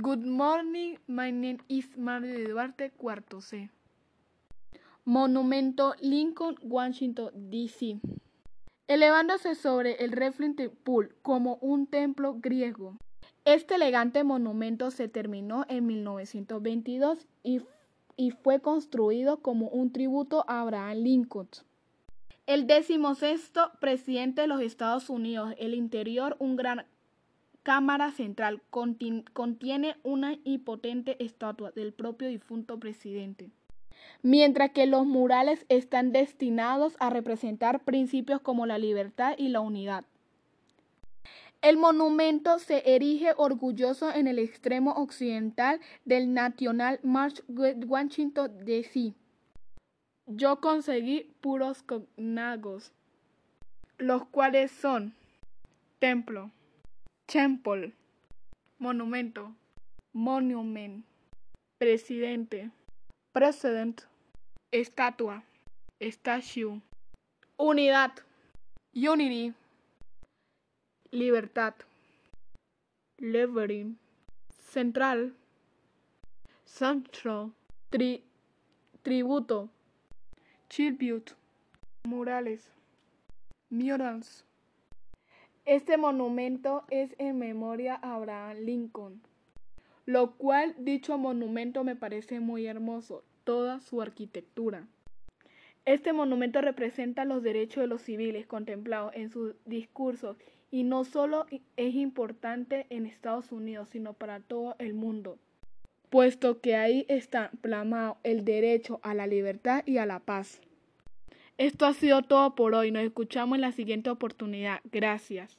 Good morning, my name is Mario Duarte, cuarto C. Monumento Lincoln, Washington, D.C. Elevándose sobre el Reflecting Pool como un templo griego. Este elegante monumento se terminó en 1922 y, y fue construido como un tributo a Abraham Lincoln. El decimosexto presidente de los Estados Unidos, el interior, un gran cámara central, contiene una impotente estatua del propio difunto presidente. Mientras que los murales están destinados a representar principios como la libertad y la unidad. El monumento se erige orgulloso en el extremo occidental del National March Washington DC. Yo conseguí puros cognagos, los cuales son templo, temple, monumento, monument, presidente, president, estatua, statue, unidad, unity, libertad, liberty, central, central, tri, tributo, tribute, murales, murals. Este monumento es en memoria a Abraham Lincoln, lo cual dicho monumento me parece muy hermoso, toda su arquitectura. Este monumento representa los derechos de los civiles contemplados en su discurso y no solo es importante en Estados Unidos, sino para todo el mundo, puesto que ahí está plasmado el derecho a la libertad y a la paz. Esto ha sido todo por hoy, nos escuchamos en la siguiente oportunidad. Gracias.